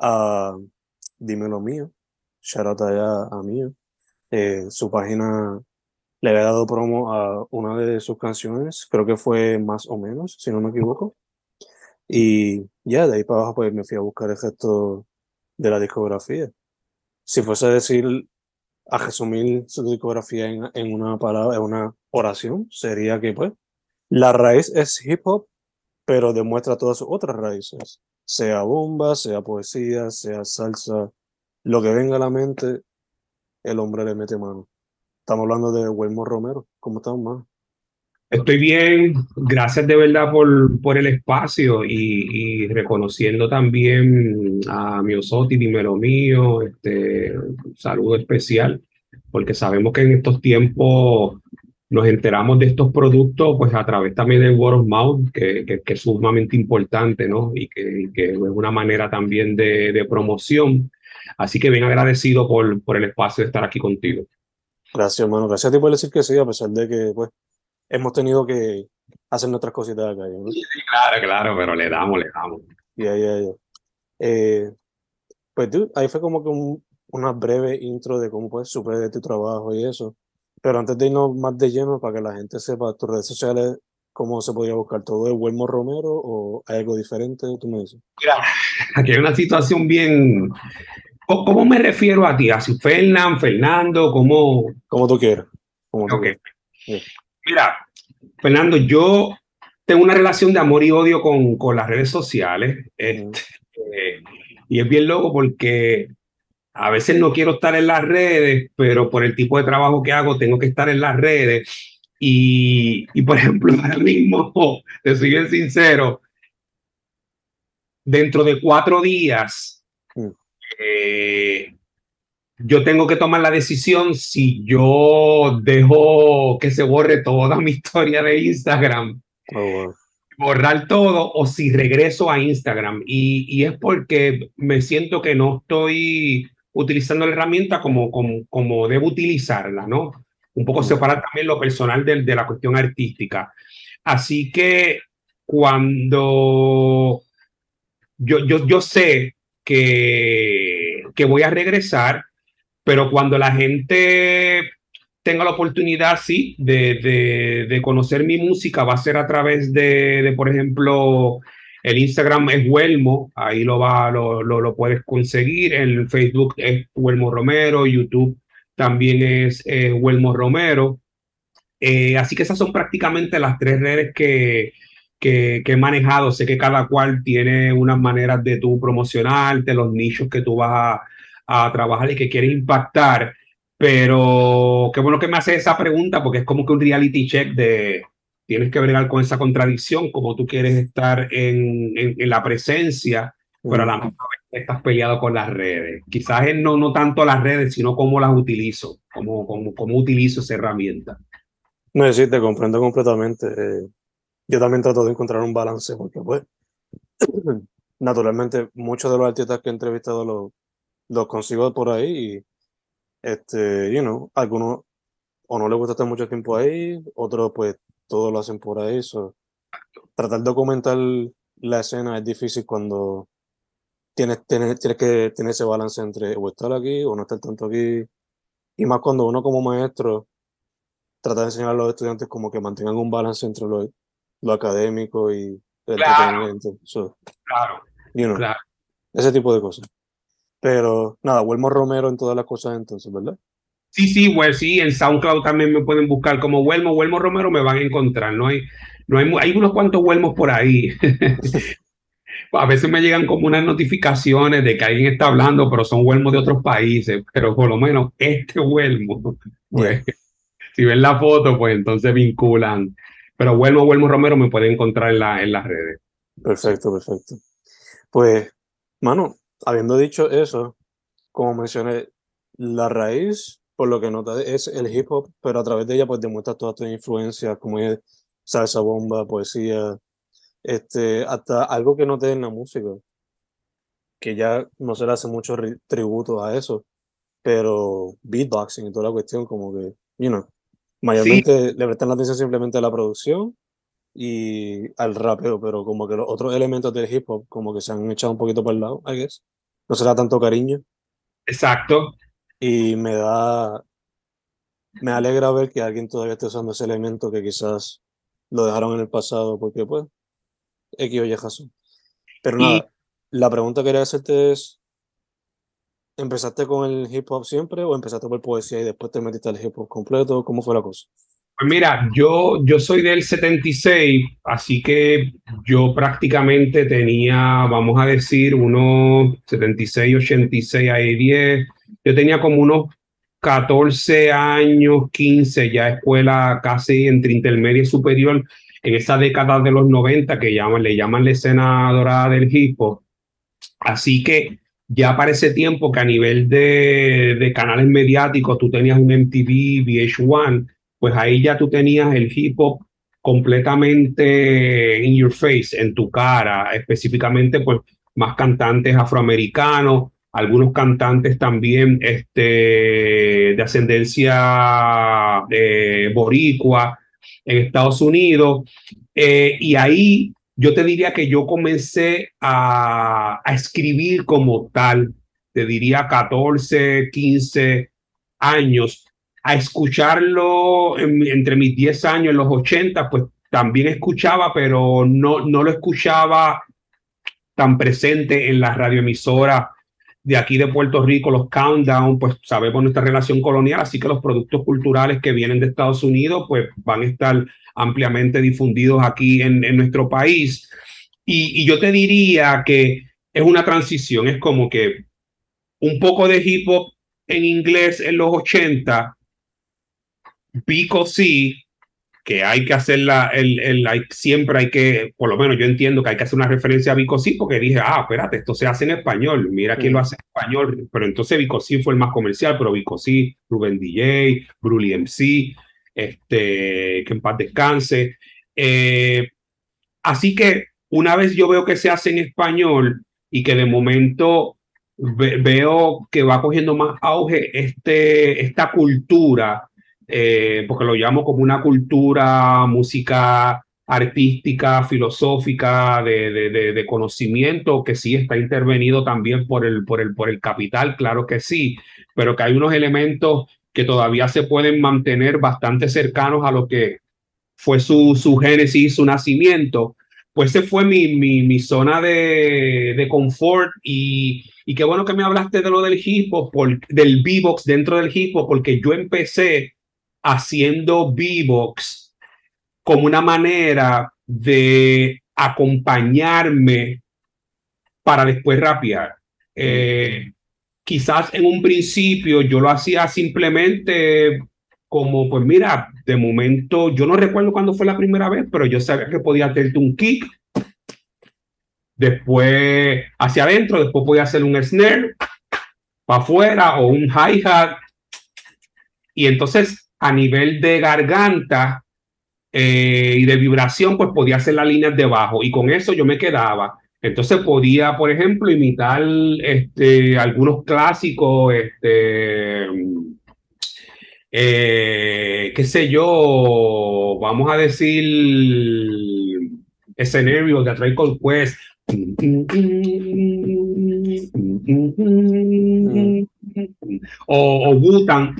a Dímelo Mío, shout out a Mío. Eh, su página le había dado promo a una de sus canciones, creo que fue más o menos, si no me equivoco. Y ya, de ahí para abajo pues me fui a buscar el de la discografía. Si fuese a decir, a resumir su discografía en, en una palabra, en una oración, sería que pues la raíz es hip hop, pero demuestra todas sus otras raíces, sea bomba, sea poesía, sea salsa, lo que venga a la mente, el hombre le mete mano. Estamos hablando de Wilmo Romero. ¿Cómo estamos, man? Estoy bien, gracias de verdad por, por el espacio y, y reconociendo también a Miosotti, Dímelo Mío, este, un saludo especial, porque sabemos que en estos tiempos nos enteramos de estos productos pues a través también del word of mouth, que, que, que es sumamente importante, ¿no? Y que, que, es una manera también de, de promoción. Así que bien agradecido por, por el espacio de estar aquí contigo. Gracias, hermano. Gracias a ti por decir que sí, a pesar de que pues hemos tenido que hacer nuestras cositas acá. ¿no? Sí, claro, claro, pero le damos, le damos. Ya, ya, ya. Eh, pues tú, ahí fue como que un, una breve intro de cómo pues supe de tu trabajo y eso. Pero antes de irnos más de lleno, para que la gente sepa tus redes sociales, cómo se podía buscar todo de Wilmo Romero o hay algo diferente, tú me dices. Mira, aquí hay una situación bien. ¿Cómo me refiero a ti? ¿Así Fernán, Fernando? ¿Cómo? Como tú quieras. Como tú Okay. quieras. Mira, Fernando, yo tengo una relación de amor y odio con, con las redes sociales. Este, eh, y es bien loco porque a veces no quiero estar en las redes, pero por el tipo de trabajo que hago tengo que estar en las redes. Y, y por ejemplo, ahora mismo, te soy bien sincero, dentro de cuatro días, Mm. eh, yo tengo que tomar la decisión si yo dejo que se borre toda mi historia de Instagram, Oh, wow. borrar todo, o si regreso a Instagram. Y, y es porque me siento que no estoy utilizando la herramienta como, como, como debo utilizarla, ¿no? Un poco separar también lo personal de, de la cuestión artística. Así que cuando yo, yo, yo sé que, que voy a regresar, pero cuando la gente tenga la oportunidad, sí, de, de, de conocer mi música, va a ser a través de, de, por ejemplo, el Instagram es Huelmo, ahí lo, va, lo, lo, puedes conseguir, el Facebook es Huelmo Romero, YouTube también es eh, Huelmo Romero. Eh, así que esas son prácticamente las tres redes que, que, he manejado. Sé que cada cual tiene unas maneras de tú promocionarte, los nichos que tú vas a, a trabajar y que quieres impactar. Pero qué bueno que me hace esa pregunta porque es como que un reality check de tienes que bregar con esa contradicción, como tú quieres estar en, en, en la presencia, pero a la misma vez estás peleado con las redes. Quizás es no, no tanto las redes, sino cómo las utilizo, cómo, cómo, cómo utilizo esa herramienta. No, sí, te comprendo completamente. Eh, yo también trato de encontrar un balance porque, pues, naturalmente muchos de los artistas que he entrevistado los, los consigo por ahí y, este, you know, algunos o no les gusta estar mucho tiempo ahí, otros pues todos lo hacen por ahí. So, tratar de documentar la escena es difícil cuando tienes, tienes, tienes que tener ese balance entre o estar aquí o no estar tanto aquí. Y más cuando uno como maestro trata de enseñar a los estudiantes como que mantengan un balance entre lo, lo académico y el Claro. entretenimiento. So, Claro, you know, claro. ese tipo de cosas. Pero nada, Wilmo Romero en todas las cosas entonces, ¿verdad? Sí, sí, pues sí, en SoundCloud también me pueden buscar como Huelmo, Huelmo Romero me van a encontrar, no hay, no hay, hay unos cuantos Huelmos por ahí. A veces me llegan como unas notificaciones de que alguien está hablando, pero son Huelmos de otros países, pero por lo menos este Huelmo, pues, si ven la foto, pues entonces vinculan. Pero Huelmo, Huelmo Romero me pueden encontrar en, la, en las redes. Perfecto, perfecto. Pues, mano, habiendo dicho eso, como mencioné, la raíz, por lo que nota, es el hip hop, pero a través de ella pues demuestra todas tus influencias, como es salsa bomba, poesía, este, hasta algo que noté en la música, que ya no se le hace mucho ri- tributo a eso, pero beatboxing y toda la cuestión, como que, you know, mayormente le prestan la atención simplemente a la producción y al rapeo, pero como que los otros elementos del hip hop como que se han echado un poquito por el lado, I guess. No se le da tanto cariño Exacto. Y me da, me alegra ver que alguien todavía esté usando ese elemento que quizás lo dejaron en el pasado porque pues, X o Y razón. Pero Y- nada, la pregunta que quería hacerte es, ¿empezaste con el hip hop siempre o empezaste por poesía y después te metiste al hip hop completo? ¿Cómo fue la cosa? Pues mira, yo, yo soy del 76, así que yo prácticamente tenía, vamos a decir, unos 76, 86, ahí 10. Yo tenía como unos 14 años, 15, ya escuela casi entre intermedia y superior, en esa década de los 90 que llaman, le llaman la escena dorada del hip hop. Así que ya para ese tiempo que a nivel de, de canales mediáticos tú tenías un MTV, VH1, pues ahí ya tú tenías el hip hop completamente in your face, en tu cara, específicamente pues más cantantes afroamericanos, algunos cantantes también este, de ascendencia eh, boricua en Estados Unidos. Eh, y ahí yo te diría que yo comencé a, escribir como tal, te diría 14, 15 años, a escucharlo en- entre mis 10 años, en los 80, pues también escuchaba, pero no, no lo escuchaba tan presente en la radioemisora de aquí de Puerto Rico, los countdown, pues sabemos nuestra relación colonial, así que los productos culturales que vienen de Estados Unidos, pues van a estar ampliamente difundidos aquí en, en nuestro país. Y, y yo te diría que es una transición, es como que un poco de hip hop en inglés en los 80, Pico sí, que hay que hacer la, el, el, siempre hay que, por lo menos yo entiendo que hay que hacer una referencia a Vico sí, porque dije, ah, espérate, esto se hace en español, mira quién lo hace en español, pero entonces Vico sí fue el más comercial, pero Vico sí, Rubén DJ, Bruli MC, este, que en paz descanse. Eh, así que una vez yo veo que se hace en español y que de momento ve- veo que va cogiendo más auge este, esta cultura, eh, porque lo llamo como una cultura, música artística, filosófica, de, de, de, de conocimiento, que sí está intervenido también por el, por, el, por el capital, claro que sí, pero que hay unos elementos que todavía se pueden mantener bastante cercanos a lo que fue su, su génesis, su nacimiento, pues ese fue mi, mi, mi zona de confort y, y qué bueno que me hablaste de lo del hip hop, por, del beatbox dentro del hip hop, porque yo empecé haciendo beatbox como una manera de acompañarme para después rapear. Eh, quizás en un principio yo lo hacía simplemente como, pues mira, de momento, yo no recuerdo cuándo fue la primera vez, pero yo sabía que podía hacerte un kick, después hacia adentro, después podía hacer un snare para afuera o un hi-hat. Y entonces a nivel de garganta eh, y de vibración, pues podía hacer las líneas de bajo. Y con eso yo me quedaba. Entonces podía, por ejemplo, imitar este, algunos clásicos, este, eh, qué sé yo, vamos a decir, escenario de Trial Quest. O, o Butan.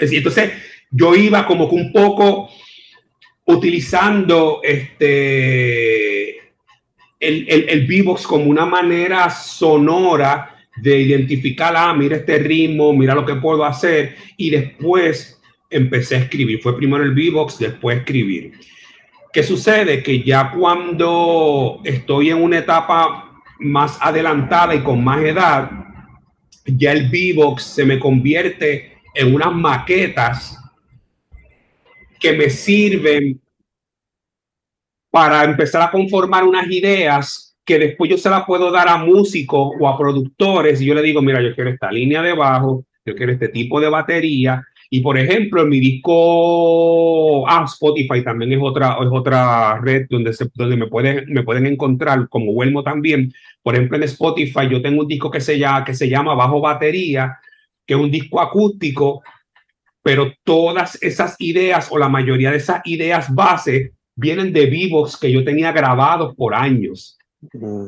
Entonces, yo iba como que un poco utilizando este el, el, el como una manera sonora de identificar, ah, mira este ritmo, mira lo que puedo hacer, y después empecé a escribir. Fue primero el V-Box, después escribir. ¿Qué sucede? Que ya cuando estoy en una etapa más adelantada y con más edad, ya el V-Box se me convierte en unas maquetas que me sirven para empezar a conformar unas ideas que después yo se las puedo dar a músicos o a productores y yo le digo, mira, yo quiero esta línea de bajo, yo quiero este tipo de batería. Y por ejemplo, en mi disco, ah, Spotify también es otra, es otra red donde, se, donde me, pueden, me pueden encontrar, como Huelmo también. Por ejemplo, en Spotify yo tengo un disco que se llama, que se llama Bajo Batería, que es un disco acústico pero todas esas ideas o la mayoría de esas ideas base vienen de vivos que yo tenía grabados por años.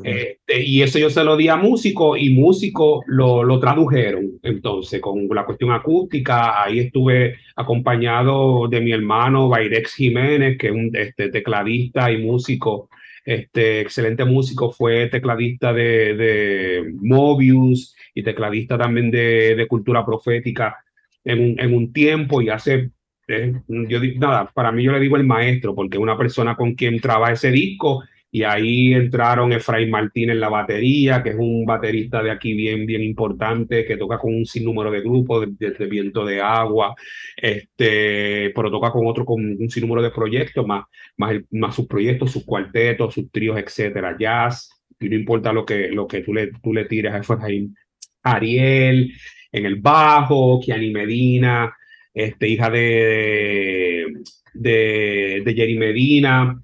Este, y eso yo se lo di a músico y músico lo, lo tradujeron. Entonces, con la cuestión acústica, ahí estuve acompañado de mi hermano Bairex Jiménez, que es un este, tecladista y músico, este, excelente músico, fue tecladista de, de Mobius y tecladista también de, de Cultura Profética en, un tiempo y hace, eh, yo nada, para mí yo le digo el maestro, porque una persona con quien traba ese disco y ahí entraron Efraín Martín en la batería, que es un baterista de aquí bien, bien importante, que toca con un sinnúmero de grupos, desde Viento de Agua, este, pero toca con otro, con un sinnúmero de proyectos, más, más, más sus proyectos, sus cuartetos, sus tríos, etcétera, jazz, y no importa lo que, lo que tú le, tú le tires a Efraín. Ariel, en el bajo, Kiani Medina, este, hija de, de, de Jerry Medina,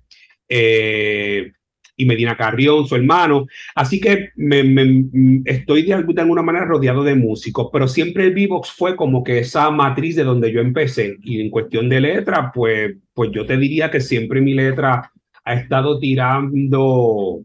eh, y Medina Carrión, su hermano. Así que me, estoy de, alguna manera rodeado de músicos, pero siempre el Vivox fue como que esa matriz de donde yo empecé. Y en cuestión de letra, pues, pues yo te diría que siempre mi letra ha estado tirando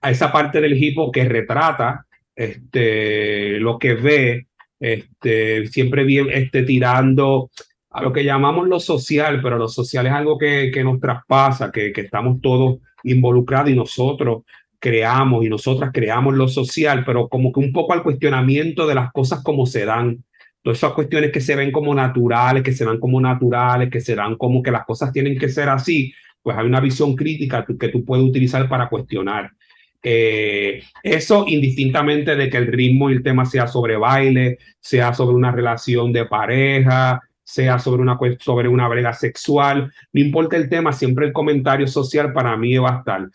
a esa parte del hip hop que retrata este, lo que ve este, siempre bien este, tirando a lo que llamamos lo social, pero lo social es algo que, que nos traspasa, que, que estamos todos involucrados y nosotros creamos y nosotras creamos lo social, pero como que un poco al cuestionamiento de las cosas como se dan. Todas esas cuestiones que se ven como naturales, que se dan como naturales, que se dan como que las cosas tienen que ser así, pues hay una visión crítica que tú puedes utilizar para cuestionar. Eh, eso indistintamente de que el ritmo y el tema sea sobre baile, sea sobre una relación de pareja, sea sobre una, sobre una brega sexual, no importa el tema, siempre el comentario social para mí va a estar.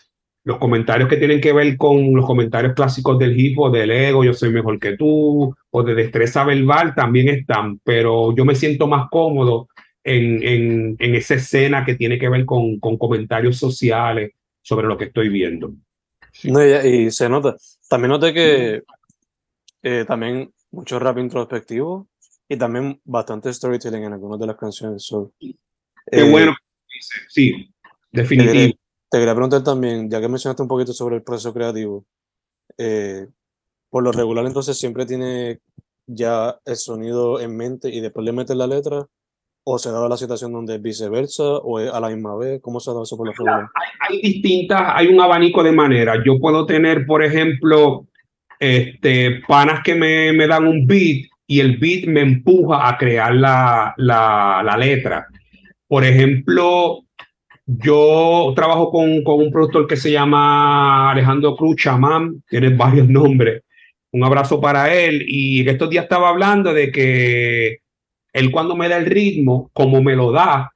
Los comentarios que tienen que ver con los comentarios clásicos del hip hop, del ego, yo soy mejor que tú, o de destreza verbal también están, pero yo me siento más cómodo en, en, en esa escena que tiene que ver con, con comentarios sociales sobre lo que estoy viendo. No, y, se nota. También noté que eh, también mucho rap introspectivo y también bastante storytelling en algunas de las canciones. Qué eh, bueno. Sí, definitivo. Te quería, preguntar también, ya que mencionaste un poquito sobre el proceso creativo, eh, por lo regular entonces siempre tiene ya el sonido en mente y después le metes la letra ¿O se daba la situación donde es viceversa o a la misma vez? ¿Cómo se da eso por la hay, hay, distintas, hay un abanico de maneras. Yo puedo tener, por ejemplo, este, panas que me, me dan un beat y el beat me empuja a crear la, la, letra. Por ejemplo, yo trabajo con, con, un productor que se llama Alejandro Cruz Chamán, tiene varios nombres. Un abrazo para él. Y estos días estaba hablando de que él cuando me da el ritmo, como me lo da,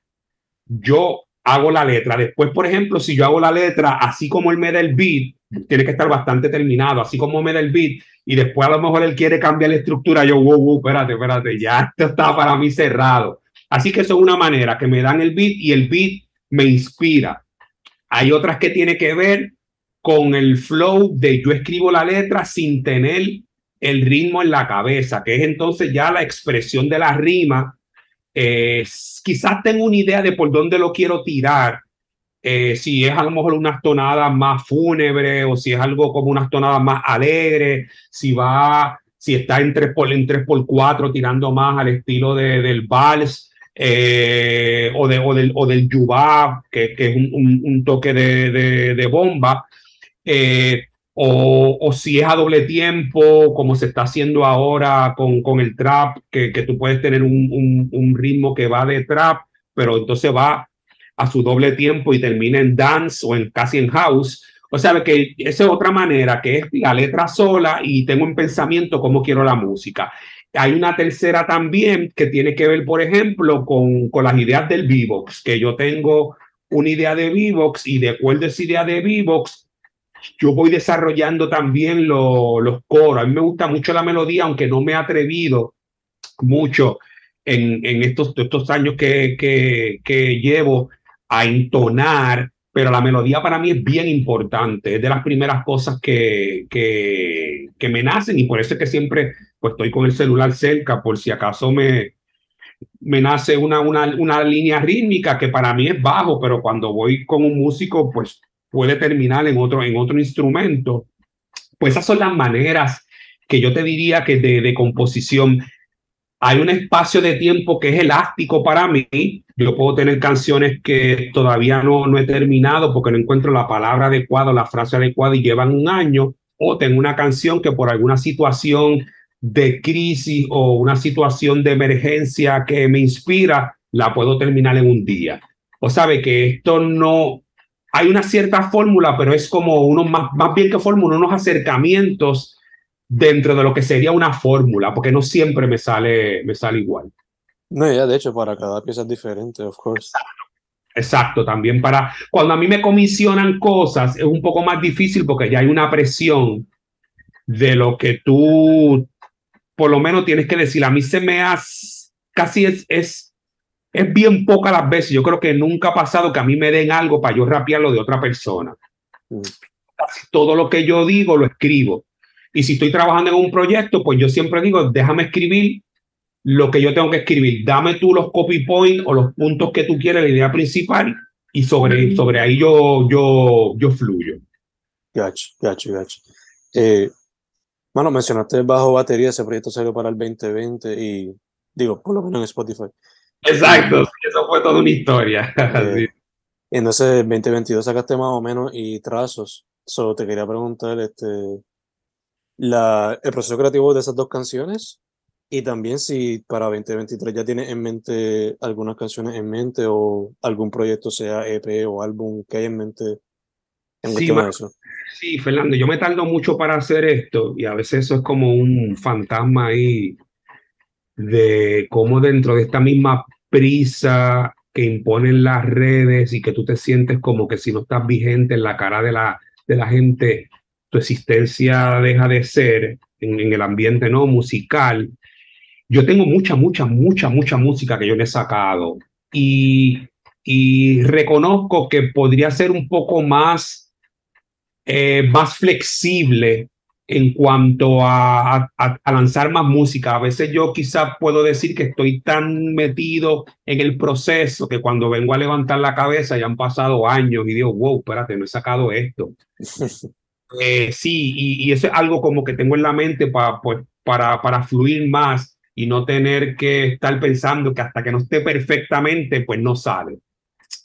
yo hago la letra. Después, por ejemplo, si yo hago la letra así como él me da el beat, tiene que estar bastante terminado, así como me da el beat, y después a lo mejor él quiere cambiar la estructura, yo, wow, wow, espérate, espérate, ya esto está para mí cerrado. Así que eso es una manera que me dan el beat y el beat me inspira. Hay otras que tiene que ver con el flow de yo escribo la letra sin tener el ritmo en la cabeza, que es entonces ya la expresión de la rima. Eh, quizás tengo una idea de por dónde lo quiero tirar, eh, si es a lo mejor unas tonadas más fúnebres o si es algo como unas tonadas más alegres, si va, si está en 3x, en 3x4 tirando más al estilo de, del vals eh, o, de, o, del, o del yubá, que, que es un, toque de, de, bomba. Eh, o, o, si es a doble tiempo, como se está haciendo ahora con, con el trap, que, que tú puedes tener un, un ritmo que va de trap, pero entonces va a su doble tiempo y termina en dance o en casi en house. O sea, que esa es otra manera, que es la letra sola y tengo en pensamiento cómo quiero la música. Hay una tercera también que tiene que ver, por ejemplo, con, con las ideas del Vivox, que yo tengo una idea de Vivox y de acuerdo a esa idea de Vivox, yo voy desarrollando también lo, los coros. A mí me gusta mucho la melodía, aunque no me he atrevido mucho en, en estos, estos años que, que, que llevo a entonar, pero la melodía para mí es bien importante, es de las primeras cosas que, que, que me nacen y por eso es que siempre pues, estoy con el celular cerca por si acaso me, me nace una, una, una línea rítmica que para mí es bajo, pero cuando voy con un músico pues puede terminar en otro, en otro instrumento. Pues esas son las maneras que yo te diría que de, de composición hay un espacio de tiempo que es elástico para mí. Yo puedo tener canciones que todavía no, no he terminado porque no encuentro la palabra adecuada, la frase adecuada y llevan un año. O tengo una canción que por alguna situación de crisis o una situación de emergencia que me inspira, la puedo terminar en un día. O sabe que esto no, hay una cierta fórmula, pero es como uno más, más bien que fórmula, unos acercamientos dentro de lo que sería una fórmula, porque no siempre me sale, me sale igual. No, ya de hecho, para cada pieza es diferente, of course. Exacto, también para cuando a mí me comisionan cosas es un poco más difícil porque ya hay una presión de lo que tú por lo menos tienes que decir. A mí se me hace casi es, es, es bien poca las veces. Yo creo que nunca ha pasado que a mí me den algo para yo rapearlo de otra persona. Mm. Casi todo lo que yo digo lo escribo. Y si estoy trabajando en un proyecto, pues yo siempre digo, déjame escribir lo que yo tengo que escribir. Dame tú los copy points o los puntos que tú quieres, la idea principal, y sobre, sobre ahí yo, yo, yo fluyo. Gacho, gacho, gacho. Eh, bueno, mencionaste bajo batería, ese proyecto salió para el 2020 y digo, por lo menos en Spotify. Exacto, eso fue toda una historia. Eh, entonces, 2022 sacaste más o menos y trazos. Solo te quería preguntar, este, la, el proceso creativo de esas dos canciones y también si para 2023 ya tienes en mente algunas canciones en mente o algún proyecto, sea EP o álbum que hay en mente en sí, de eso. Sí, Fernando, yo me tardo mucho para hacer esto y a veces eso es como un fantasma ahí de cómo dentro de esta misma prisa que imponen las redes y que tú te sientes como que si no estás vigente en la cara de la, de la gente, tu existencia deja de ser en, el ambiente no musical. Yo tengo mucha, mucha, mucha, mucha música que yo le he sacado y, reconozco que podría ser un poco más, eh, más flexible en cuanto a, lanzar más música. A veces yo quizás puedo decir que estoy tan metido en el proceso que cuando vengo a levantar la cabeza ya han pasado años y digo, wow, espérate, no he sacado esto. Eh, sí, y, y, eso es algo como que tengo en la mente para, pues, para, para fluir más y no tener que estar pensando que hasta que no esté perfectamente, pues no sale.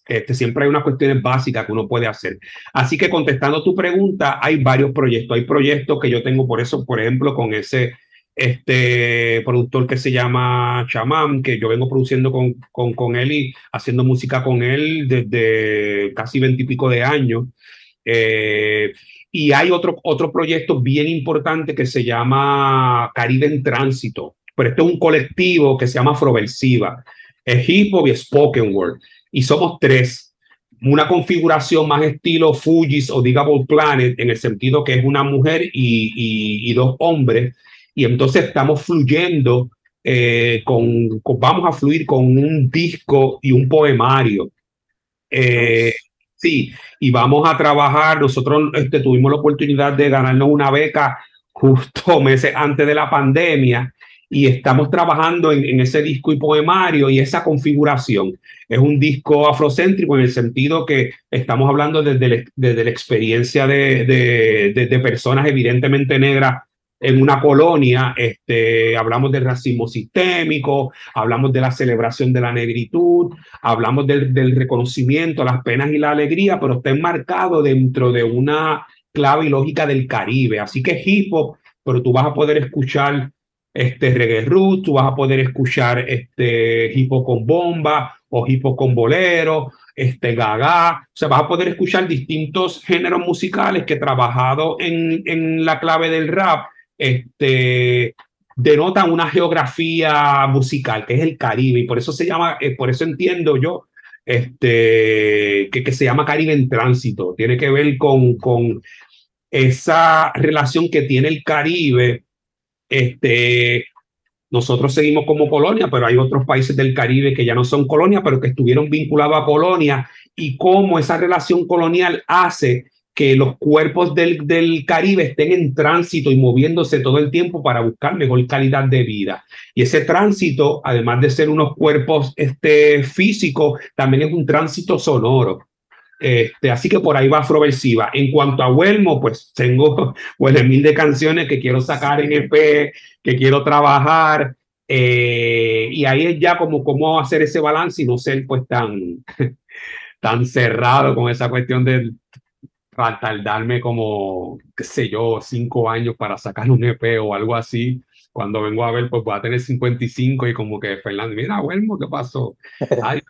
Este, siempre hay unas cuestiones básicas que uno puede hacer. Así que contestando tu pregunta, hay varios proyectos. Hay proyectos que yo tengo, por eso, por ejemplo, con ese este productor que se llama Chamán, que yo vengo produciendo con, con, con él y haciendo música con él desde casi veintipico de años. Eh, y hay otro, otro proyecto bien importante que se llama Caribe en Tránsito, pero este es un colectivo que se llama Afroversiva, es hip hop y spoken word, y somos tres. una configuración más estilo Fujis o Digable Planet, en el sentido que es una mujer y, y, dos hombres, y entonces estamos fluyendo eh, con, vamos a fluir con un disco y un poemario. Eh, sí, y vamos a trabajar, nosotros este, tuvimos la oportunidad de ganarnos una beca justo meses antes de la pandemia y estamos trabajando en, ese disco y poemario y esa configuración. Es un disco afrocéntrico en el sentido que estamos hablando desde, desde la experiencia de, de, personas evidentemente negras en una colonia, este, hablamos del racismo sistémico, hablamos de la celebración de la negritud, hablamos del, del reconocimiento, las penas y la alegría, pero está enmarcado dentro de una clave y lógica del Caribe. Así que hip hop, pero tú vas a poder escuchar este reggae root, tú vas a poder escuchar este hip hop con bomba o hip hop con bolero, este gaga, o sea, vas a poder escuchar distintos géneros musicales que trabajado en, en la clave del rap, este denotan una geografía musical que es el Caribe y por eso se llama, eh, por eso entiendo yo este, que, que se llama Caribe en tránsito, tiene que ver con, con esa relación que tiene el Caribe, este, nosotros seguimos como colonia, pero hay otros países del Caribe que ya no son colonia, pero que estuvieron vinculados a colonia y cómo esa relación colonial hace que los cuerpos del, del, Caribe estén en tránsito y moviéndose todo el tiempo para buscar mejor calidad de vida. Y ese tránsito, además de ser unos cuerpos este, físicos, también es un tránsito sonoro. Este, así que por ahí va Afroversiva. En cuanto a Huelmo, pues tengo pues, mil de canciones que quiero sacar en EP, que quiero trabajar. Eh, y ahí es ya como cómo hacer ese balance y no ser pues tan, tan cerrado con esa cuestión de tardarme como, qué sé yo, cinco años para sacar un EP o algo así. Cuando vengo a ver, pues voy a tener 55 y como que Fernando, mira, Huelmo, ¿qué pasó? Ay,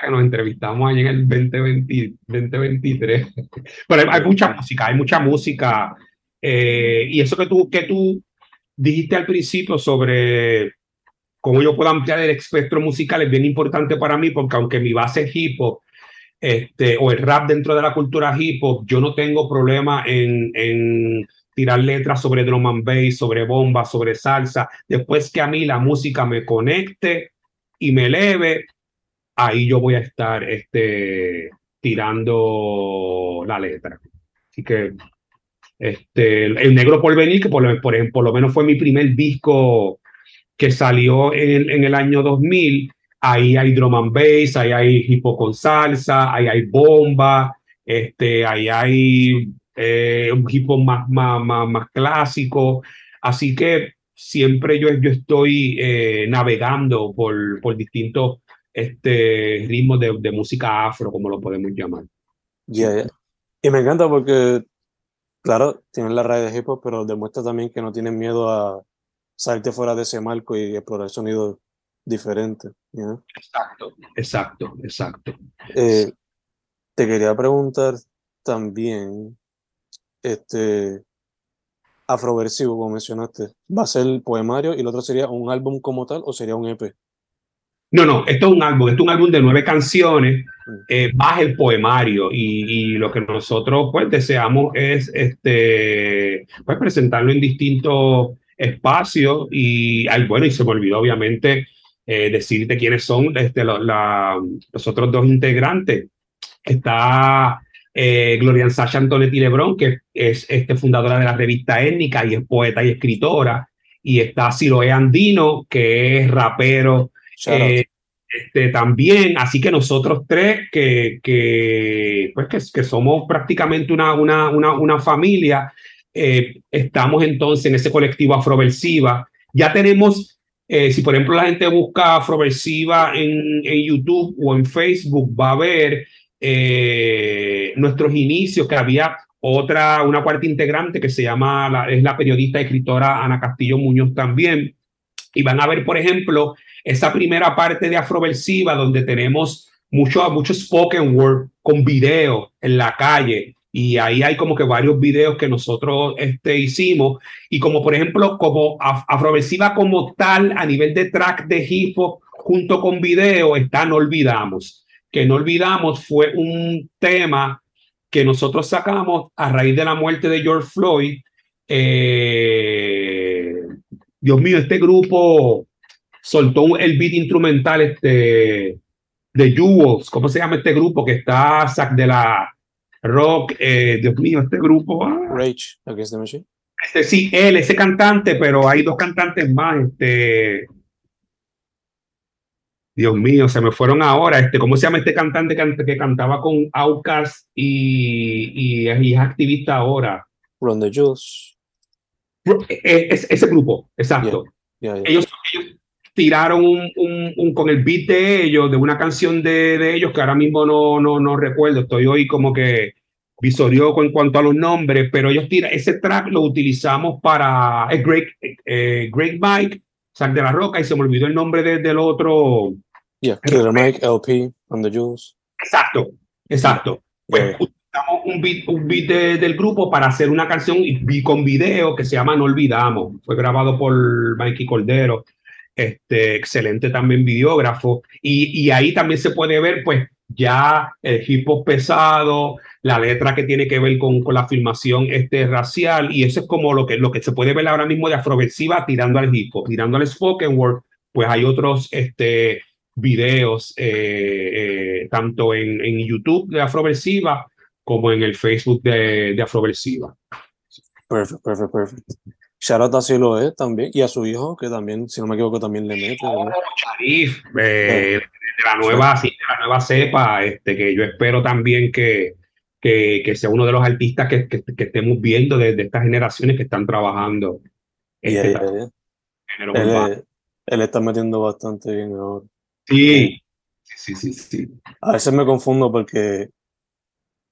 que nos entrevistamos ahí en el 2020, 2023. Pero hay, mucha música, hay mucha música. Eh, y eso que tú, que tú dijiste al principio sobre cómo yo puedo ampliar el espectro musical es bien importante para mí porque aunque mi base es hip hop este, o el rap dentro de la cultura hip hop, yo no tengo problema en, tirar letras sobre drum and bass, sobre bomba, sobre salsa. Después que a mí la música me conecte y me eleve, ahí yo voy a estar este, tirando la letra. Así que este, el Negro por Venir, que por, lo menos fue mi primer disco que salió en el año 2000, ahí hay drum and bass, ahí hay hip hop con salsa, ahí hay bomba, este, ahí hay eh, un hip hop más, más, más, más, clásico. Así que siempre yo, yo estoy eh, navegando por, por distintos este ritmo de, de música afro, como lo podemos llamar. Yeah, Y me encanta porque, claro, tienen la raíz de hip hop, pero demuestra también que no tienen miedo a salirte fuera de ese marco y explorar sonidos diferentes. Exacto, exacto, exacto. Eh, te quería preguntar también, este, afroversivo, como mencionaste, ¿va a ser el poemario y el otro sería un álbum como tal o sería un EP? No, no, esto es un álbum, esto es un álbum de nueve canciones, eh, más el poemario y, lo que nosotros pues deseamos es este, pues, presentarlo en distintos espacios y bueno, y se me olvidó obviamente eh, decirte quiénes son este, los otros dos integrantes. Está eh, Gloria Sasha Antonetti Lebrón, que es este, fundadora de la revista Étnica y es poeta y escritora. Y está Siloé Andino, que es rapero eh, este, también, así que nosotros tres, que, que, pues que, somos prácticamente una, una, una, una familia, eh, estamos entonces en ese colectivo Afroversiva. Ya tenemos, eh, si por ejemplo la gente busca Afroversiva en, en YouTube o en Facebook, va a ver nuestros inicios, que había otra, una cuarta integrante que se llama, la, es la periodista escritora Ana Castillo Muñoz también. Y van a ver, por ejemplo, esa primera parte de Afroversiva donde tenemos mucho, mucho spoken word con video en la calle. Y ahí hay como que varios videos que nosotros este, hicimos. Y como por ejemplo, como Afroversiva como tal, a nivel de track de hip hop, junto con video, está No Olvidamos, que no olvidamos fue un tema que nosotros sacamos a raíz de la muerte de George Floyd. Eh, Dios mío, este grupo soltó el beat instrumental este, de Jewels. ¿Cómo se llama este grupo que está Zack de la Rock? Eh, Dios mío, este grupo. Ah. Rage, Against the Machine. Este, sí, él, ese cantante, pero hay dos cantantes más. Este, Dios mío, se me fueron ahora. Este, ¿Cómo se llama este cantante que, que cantaba con Outkast y, y, es activista ahora? Run the Juice. Es, ese grupo, exacto. Ellos, ellos, tiraron un, un, un, con el beat de ellos, de una canción de, de, ellos que ahora mismo no, no, no recuerdo. Estoy hoy como que visorioco en cuanto a los nombres, pero ellos tiran ese track lo utilizamos para el Great, eh, Great Mike, Sac de la Roca, y se me olvidó el nombre de, del otro. Yeah, Killer Mike, LP, On the Juice. Exacto, exacto. Pues utilizamos un beat, un beat de, del grupo para hacer una canción y con video que se llama No Olvidamos. Fue grabado por Mikey Cordero este, excelente también videógrafo, y, ahí también se puede ver pues ya el hip hop pesado, la letra que tiene que ver con, la filmación este, racial, y eso es como lo que, lo que se puede ver ahora mismo de afroversiva tirando al hip hop, tirando al spoken word, pues hay otros este, videos, eh, eh, tanto en, en YouTube de afroversiva como en el Facebook de, de afroversiva. Perfecto, perfecto, perfecto. Sharat así lo es también, y a su hijo, que también, si no me equivoco, también le mete. Oh, Sharif, eh, de la nueva, sí, de la nueva cepa, este, que yo espero también que, que, que sea uno de los artistas que, que, que estemos viendo desde de estas generaciones que están trabajando. Este, él, él, él, está metiendo bastante bien ahora. Sí, sí, sí, sí. A veces me confundo porque,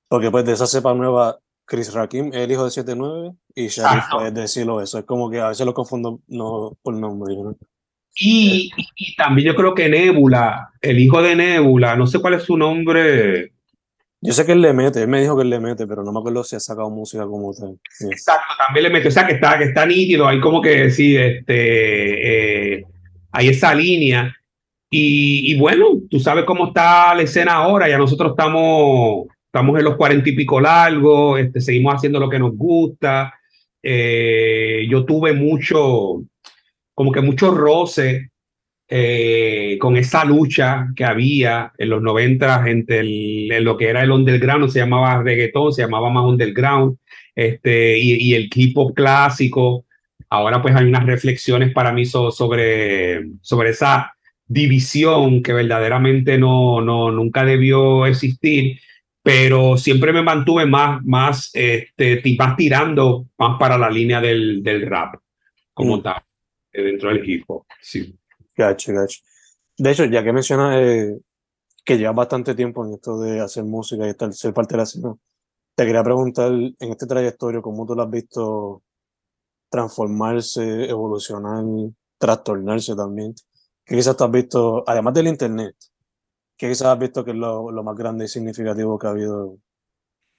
porque pues de esa cepa nueva Chris Rakim el hijo de 7-9 y Sharif es de Silo eso. Es como que a veces lo confundo no, por nombre. ¿no? Y, y, también yo creo que Nebula, el hijo de Nebula, no sé cuál es su nombre. Yo sé que él le mete, él me dijo que él le mete, pero no me acuerdo si ha sacado música como tal. Sí. Exacto, también le mete, o sea que está, que está nítido, hay como que sí, este, eh, hay esa línea. Y, y bueno, tú sabes cómo está la escena ahora, ya nosotros estamos estamos en los cuarenta y pico largos, este, seguimos haciendo lo que nos gusta. Eh, yo tuve mucho, como que mucho roce eh, con esa lucha que había en los 90 entre el, en lo que era el underground, se llamaba reggaetón, se llamaba más underground, este, y, y el hip hop clásico. Ahora pues hay unas reflexiones para mí so, sobre, sobre esa división que verdaderamente no, no, nunca debió existir pero siempre me mantuve más, más, este, más tirando más para la línea del, del rap, como mm. tal, dentro del hip hop. Sí. Gacho, gacho. De hecho, ya que mencionas eh, que llevas bastante tiempo en esto de hacer música y estar, ser parte de la escena, te quería preguntar en este trayectorio, ¿cómo tú lo has visto transformarse, evolucionar, trastornarse también? ¿Qué quizás tú has visto, además del internet, ¿Qué quizás has visto que es lo, lo, más grande y significativo que ha habido?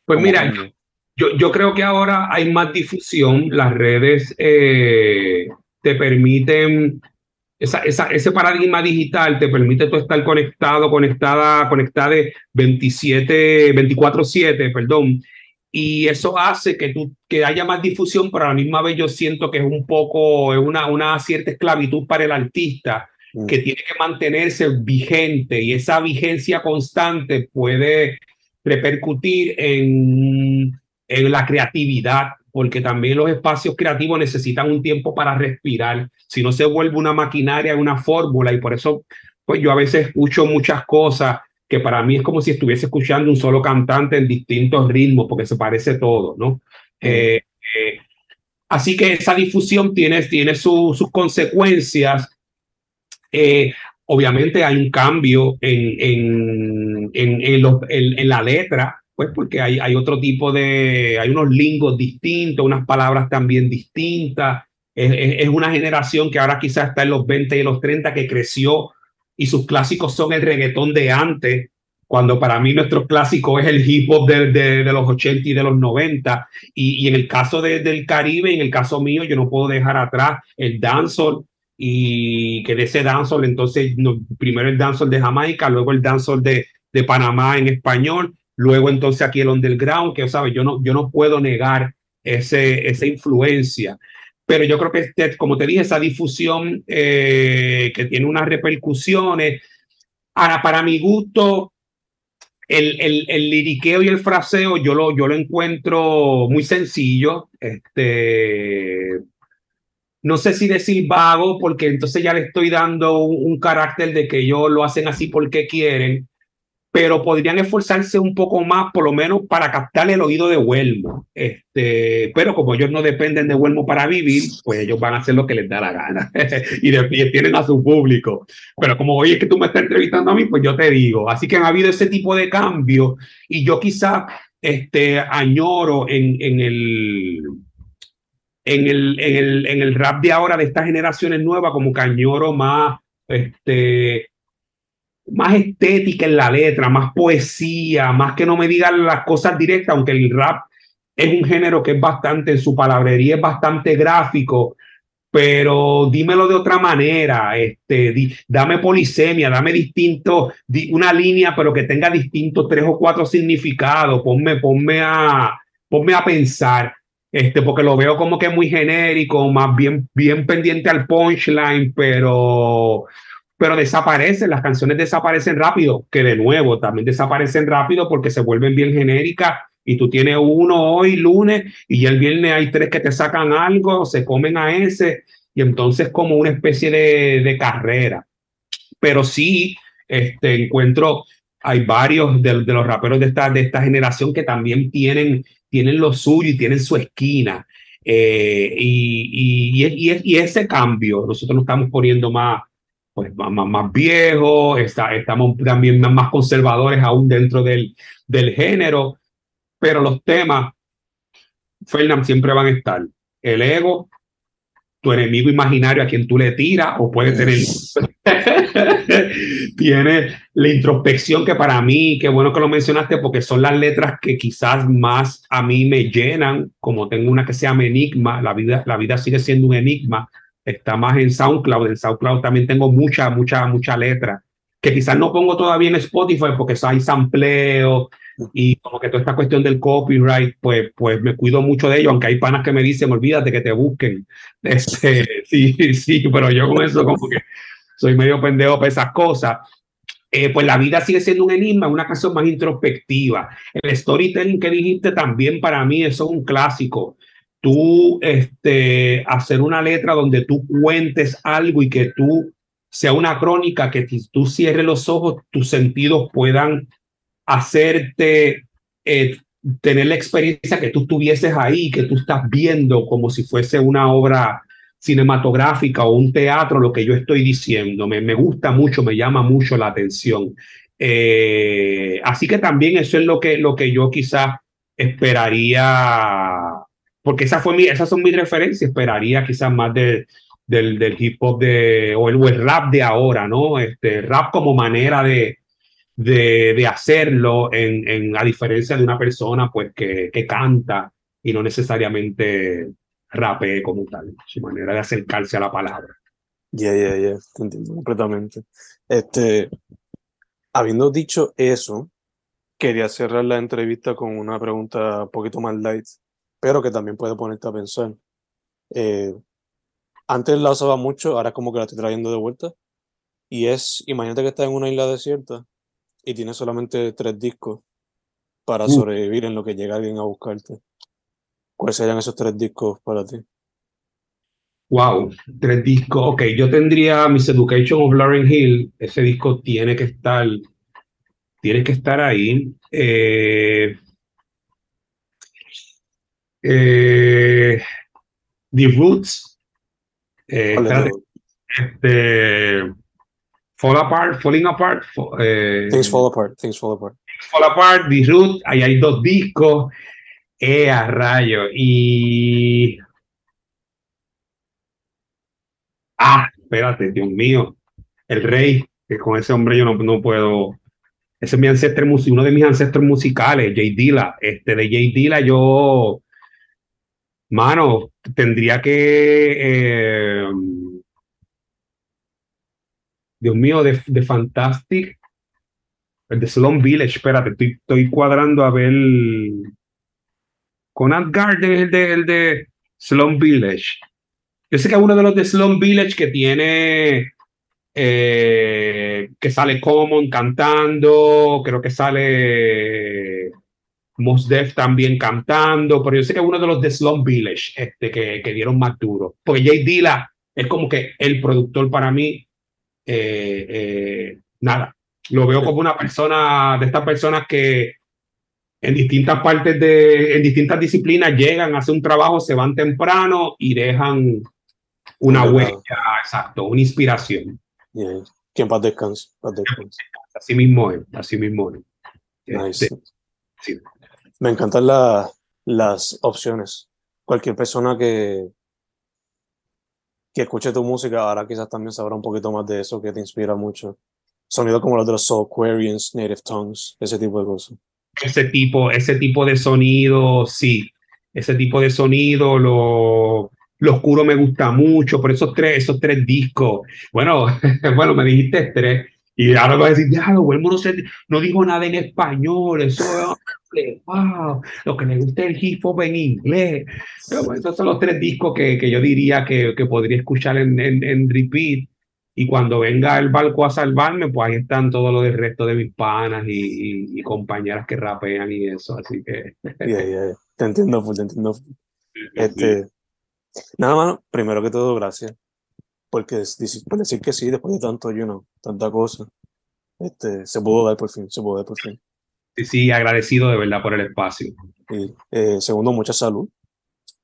Pues mira, yo, yo, creo que ahora hay más difusión, las redes eh, te permiten, esa, esa, ese paradigma digital te permite tú estar conectado, conectada, conectada de 27, 24/7, perdón, y eso hace que, tú, que haya más difusión, pero a la misma vez yo siento que es un poco, es una, una cierta esclavitud para el artista. Que tiene que mantenerse vigente y esa vigencia constante puede repercutir en, en la creatividad, porque también los espacios creativos necesitan un tiempo para respirar, si no se vuelve una maquinaria, una fórmula, y por eso pues yo a veces escucho muchas cosas que para mí es como si estuviese escuchando un solo cantante en distintos ritmos, porque se parece todo, ¿no? Mm. Eh, eh, así que esa difusión tiene, tiene su, sus consecuencias eh, obviamente hay un cambio en, en, en, en, la letra, pues porque hay, hay otro tipo de, hay unos lingos distintos, unas palabras también distintas. Es, es, una generación que ahora quizás está en los 20 y los 30 que creció y sus clásicos son el reggaetón de antes, cuando para mí nuestro clásico es el hip hop de, de, de los 80 y de los 90. Y, y en el caso de, del Caribe, en el caso mío, yo no puedo dejar atrás el dancehall, y que de ese dancehall, entonces no, primero el dancehall de Jamaica, luego el dancehall de, de Panamá en español, luego entonces aquí el underground, que sabes, yo no, yo no puedo negar ese, esa influencia. Pero yo creo que, este, como te dije, esa difusión eh, que tiene unas repercusiones, ahora, para mi gusto, el, el, el, liriqueo y el fraseo yo lo, yo lo encuentro muy sencillo. Este, no sé si decir vago, porque entonces ya le estoy dando un, carácter de que ellos lo hacen así porque quieren, pero podrían esforzarse un poco más, por lo menos para captar el oído de Huelmo. Este, pero como ellos no dependen de Huelmo para vivir, pues ellos van a hacer lo que les da la gana y, de, tienen a su público. Pero como hoy es que tú me estás entrevistando a mí, pues yo te digo. Así que han habido ese tipo de cambio y yo quizá este, añoro en, en el en el, en el, en el rap de ahora de estas generaciones nuevas, como que añoro más este, más estética en la letra, más poesía, más que no me digan las cosas directas, aunque el rap es un género que es bastante, en su palabrería es bastante gráfico, pero dímelo de otra manera, este, dame polisemia, dame distinto, una línea, pero que tenga distintos tres o cuatro significados, ponme, ponme a, ponme a pensar, este, porque lo veo como que muy genérico, más bien, bien pendiente al punchline, pero pero desaparecen, las canciones desaparecen rápido, que de nuevo también desaparecen rápido porque se vuelven bien genéricas y tú tienes uno hoy lunes y el viernes hay tres que te sacan algo, se comen a ese y entonces como una especie de, de carrera. Pero sí, este, encuentro, hay varios de, de, los raperos de esta, de esta generación que también tienen, tienen lo suyo y tienen su esquina. Eh, y, y, y, y, ese cambio, nosotros nos estamos poniendo más, pues más, más viejos, está, estamos también más conservadores aún dentro del, del género, pero los temas, Fernand, siempre van a estar. El ego, tu enemigo imaginario a quien tú le tiras, o puede tener. Tiene la introspección que para mí, qué bueno que lo mencionaste, porque son las letras que quizás más a mí me llenan, como tengo una que se llama Enigma, la vida, la vida sigue siendo un enigma, está más en SoundCloud. En SoundCloud también tengo mucha, mucha, mucha letra que quizás no pongo todavía en Spotify porque hay sampleo y como que toda esta cuestión del copyright, pues, pues me cuido mucho de ello, aunque hay panas que me dicen, olvídate que te busquen. Este, sí, sí, pero yo con eso como que soy medio pendejo para esas cosas. Eh, pues la vida sigue siendo un enigma, una canción más introspectiva. El storytelling que dijiste también para mí, eso es un clásico tú este, hacer una letra donde tú cuentes algo y que tú sea una crónica que tú cierres los ojos, tus sentidos puedan hacerte eh, tener la experiencia que tú estuvieses ahí, que tú estás viendo como si fuese una obra cinematográfica o un teatro, lo que yo estoy diciendo. Me, gusta mucho, me llama mucho la atención. Eh, así que también eso es lo que, lo que yo quizás esperaría porque esa fue mi, esas son mis referencias, esperaría quizás más de, del, del hip hop de, o el, rap de ahora, ¿no? Este rap como manera de, de, de hacerlo, en, en, a diferencia de una persona pues que, que canta y no necesariamente rape como tal, su manera de acercarse a la palabra. Ya, ya, ya, te entiendo completamente. Este, habiendo dicho eso, quería cerrar la entrevista con una pregunta un poquito más light pero que también puede ponerte a pensar. Eh, antes la usaba mucho, ahora como que la estoy trayendo de vuelta. Y es, imagínate que estás en una isla desierta y tienes solamente tres discos para mm. sobrevivir en lo que llega alguien a buscarte. ¿Cuáles serían esos tres discos para ti? Wow, tres discos. Ok, yo tendría Miss Education of Lauren Hill. Ese disco tiene que estar, tiene que estar ahí. Eh, eh, The Roots, eh, este, Fall Apart, Falling Apart. Eh, things Fall Apart, Things Fall Apart. Fall Apart, The Roots, ahí hay dos discos. Eh, rayo. Y. Ah, espérate, Dios mío. El rey, que con ese hombre yo no, no puedo. Ese es mi ancestro, uno de mis ancestros musicales, Jay Dilla. Este, de Jay Dilla yo Mano, tendría que. Eh, Dios mío, de, de Fantastic. El de Slum Village, espérate, estoy, estoy cuadrando a ver. Conant Garden es el de, el Slum Village. Yo sé que es uno de los de Slum Village que tiene. eh, que sale Common cantando, creo que sale Mos Def también cantando, pero yo sé que es uno de los de Slum Village este, que, que dieron más duro. Porque Jay Dilla es como que el productor para mí, eh, eh, nada, lo veo como una persona de estas personas que en distintas partes de, en distintas disciplinas llegan, hacen un trabajo, se van temprano y dejan una huella, exacto, una inspiración. Yeah. Que en paz descanse. paz descanse. Así mismo es, así mismo es. Nice. Este, sí. Me encantan la- las opciones. Cualquier persona que, que escuche tu música ahora quizás también sabrá un poquito más de eso que te inspira mucho. Sonidos como los de los Soulquarians, Native Tongues, ese tipo de cosas. Ese tipo, ese tipo de sonido, sí, ese tipo de sonido, lo, lo oscuro me gusta mucho, por esos tres, esos tres discos. Bueno, bueno, me dijiste tres. Y ahora vas a decir, ya, lo no, se, no dijo nada en español, eso es, wow, lo que le gusta el hip hop en inglés. Pero bueno, esos son los tres discos que, que yo diría que, que podría escuchar en, en, en repeat. Y cuando venga el barco a salvarme, pues ahí están todos los del resto de mis panas y, y, y compañeras que rapean y eso. Así que. Yeah, yeah, yeah. Te entiendo, full, te entiendo. Este, nada más, primero que todo, gracias. Porque por decir que sí, después de tanto, you know, tanta cosa, este, se pudo dar por fin, se pudo dar por fin. Sí, sí, agradecido de verdad por el espacio. Y eh, segundo, mucha salud.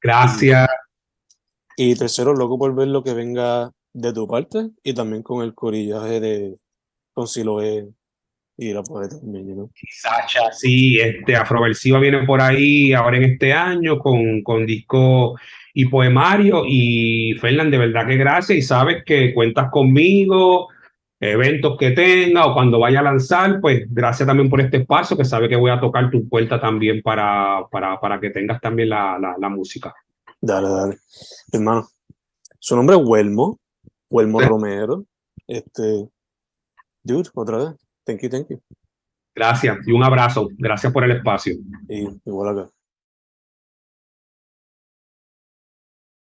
Gracias. Y tercero, loco por ver lo que venga de tu parte y también con el corillaje de con Siloé y la poeta también, know. Sacha, sí, este Afroversiva viene por ahí ahora en este año con, con disco y poemario. Y Fernán, de verdad que gracias. Y sabes que cuentas conmigo, eventos que tenga o cuando vaya a lanzar, pues gracias también por este espacio, que sabe que voy a tocar tu puerta también para, para, para que tengas también la, la, la música. Dale, dale. Hermano, su nombre es Huelmo, Huelmo Sí. Romero. Este, dude, otra vez. Thank you, thank you. Gracias y un abrazo. Gracias por el espacio. Y igual acá.